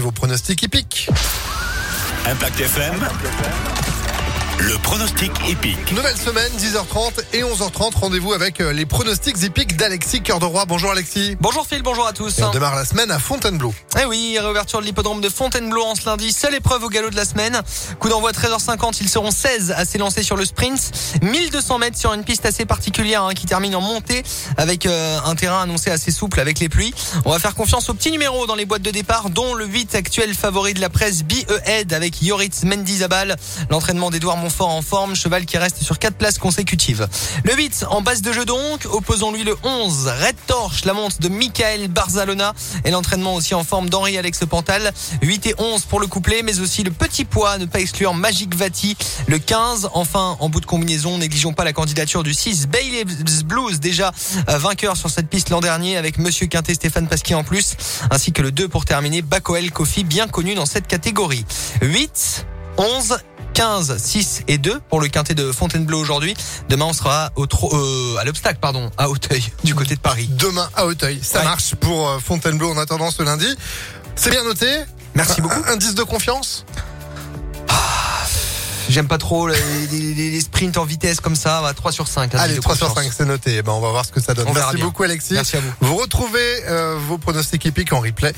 vos pronostics hippiques. Impact FM. Le pronostic épique. Nouvelle semaine, 10h30 et 11h30. Rendez-vous avec euh, les pronostics hippiques d'Alexis Cœur de Roi. Bonjour Alexis. Bonjour Phil, bonjour à tous. Et on démarre la semaine à Fontainebleau. Eh oui, réouverture de l'hippodrome de Fontainebleau en ce lundi. Seule épreuve au galop de la semaine. Coup d'envoi 13h50. Ils seront 16 à s'élancer sur le sprint. 1200 mètres sur une piste assez particulière hein, qui termine en montée avec euh, un terrain annoncé assez souple avec les pluies. On va faire confiance aux petits numéros dans les boîtes de départ, dont le 8 actuel favori de la presse, Be Head avec Yoritz Mendizabal. L'entraînement d'Edouard Montfort en forme. Cheval qui reste sur 4 places consécutives. Le 8 en base de jeu donc. Opposons-lui le 11. Red Torch, la monte de Michael Barzalona. Et l'entraînement aussi en forme d'Henri Alex Pantal. 8 et 11 pour le couplet, mais aussi le petit poids, ne pas exclure Magic Vati. Le 15, enfin en bout de combinaison, négligeons pas la candidature du 6 Bailey's Blues, déjà euh, vainqueur sur cette piste l'an dernier avec Monsieur Quintet Stéphane Pasquier en plus, ainsi que le 2 pour terminer, Bacoel Kofi, bien connu dans cette catégorie. 8, 11 15, 6 et 2 pour le quintet de Fontainebleau aujourd'hui. Demain, on sera au euh, à l'obstacle, pardon, à Hauteuil, du côté de Paris. Demain à Hauteuil. Ça Ouais. marche pour euh, Fontainebleau en attendant ce lundi. C'est bien noté. Merci beaucoup. un Indice de confiance? J'aime pas trop les, les- les- les sprints en vitesse comme ça, va 3 sur 5. hein, Allez, de 3 sur confiance. 5, c'est noté. Eh Ben, on va voir ce que ça donne. On Merci beaucoup Alexis. Merci à vous. Vous retrouvez euh, vos pronostics épiques en replay